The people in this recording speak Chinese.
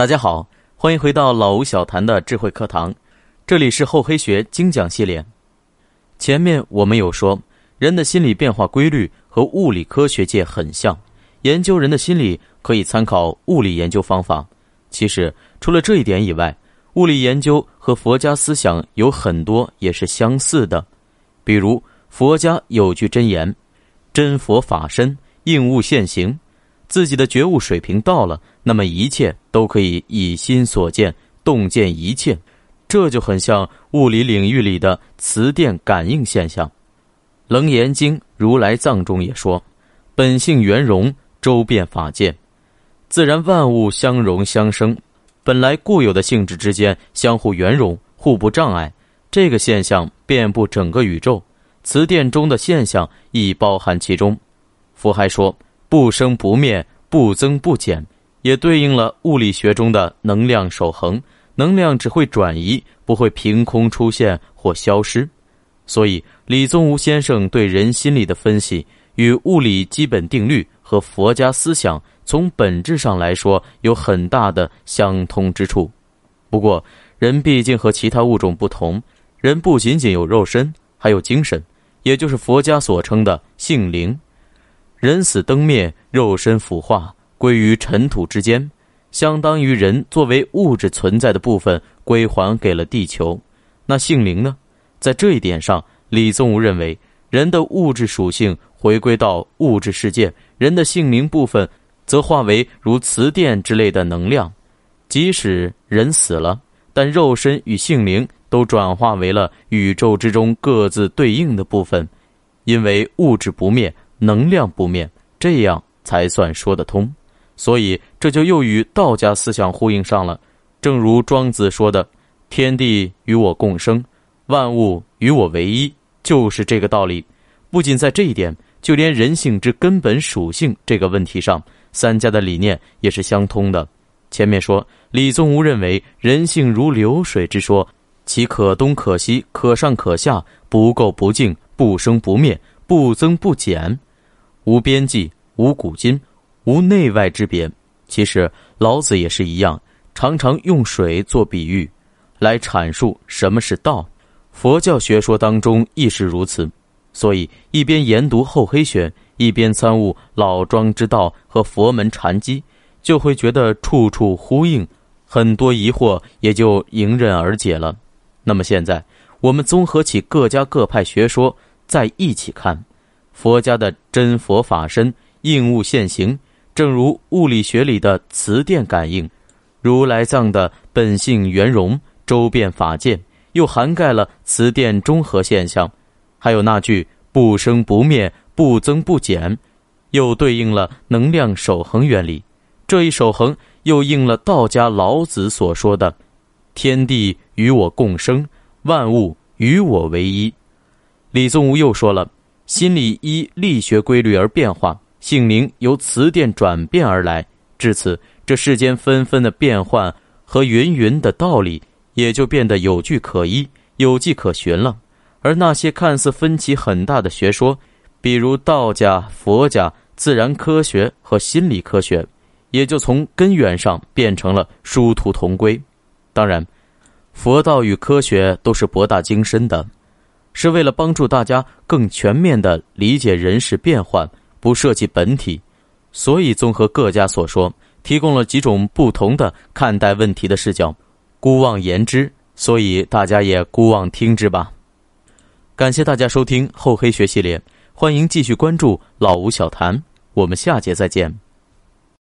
大家好，欢迎回到老吴小谈的智慧课堂，这里是厚黑学精讲系列。前面我们有说，人的心理变化规律和物理科学界很像，研究人的心理可以参考物理研究方法。其实除了这一点以外，物理研究和佛家思想有很多也是相似的，比如佛家有句真言：“真佛法身，应物现行。”自己的觉悟水平到了，那么一切都可以以心所见，洞见一切，这就很像物理领域里的磁电感应现象。《楞严经·如来藏》中也说：“本性圆融，周遍法界，自然万物相融相生，本来固有的性质之间相互圆融，互不障碍。这个现象遍布整个宇宙，磁电中的现象亦包含其中。”佛还说。不生不灭，不增不减，也对应了物理学中的能量守恒。能量只会转移，不会凭空出现或消失。所以，李宗吾先生对人心理的分析，与物理基本定律和佛家思想从本质上来说有很大的相通之处。不过，人毕竟和其他物种不同，人不仅仅有肉身，还有精神，也就是佛家所称的性灵。人死灯灭，肉身腐化，归于尘土之间，相当于人作为物质存在的部分归还给了地球。那性灵呢？在这一点上，李宗吾认为，人的物质属性回归到物质世界，人的性灵部分则化为如磁电之类的能量。即使人死了，但肉身与性灵都转化为了宇宙之中各自对应的部分，因为物质不灭。能量不灭，这样才算说得通。所以这就又与道家思想呼应上了。正如庄子说的：“天地与我共生，万物与我为一”，就是这个道理。不仅在这一点，就连人性之根本属性这个问题上，三家的理念也是相通的。前面说，李宗吾认为人性如流水之说，其可东可西，可上可下，不垢不净，不生不灭，不增不减。无边际，无古今，无内外之别。其实老子也是一样，常常用水做比喻，来阐述什么是道。佛教学说当中亦是如此。所以一边研读厚黑学，一边参悟老庄之道和佛门禅机，就会觉得处处呼应，很多疑惑也就迎刃而解了。那么现在，我们综合起各家各派学说，再一起看。佛家的真佛法身应物现形，正如物理学里的磁电感应；如来藏的本性圆融，周遍法界，又涵盖了磁电中和现象。还有那句不生不灭、不增不减，又对应了能量守恒原理。这一守恒又应了道家老子所说的：“天地与我共生，万物与我为一。”李宗吾又说了。心理依力学规律而变化，性灵由磁电转变而来。至此，这世间纷纷的变换和芸芸的道理，也就变得有据可依、有迹可循了。而那些看似分歧很大的学说，比如道家、佛家、自然科学和心理科学，也就从根源上变成了殊途同归。当然，佛道与科学都是博大精深的。是为了帮助大家更全面地理解人事变幻，不涉及本体，所以综合各家所说，提供了几种不同的看待问题的视角，姑妄言之，所以大家也姑妄听之吧。感谢大家收听厚黑学系列，欢迎继续关注老吴小谈，我们下节再见。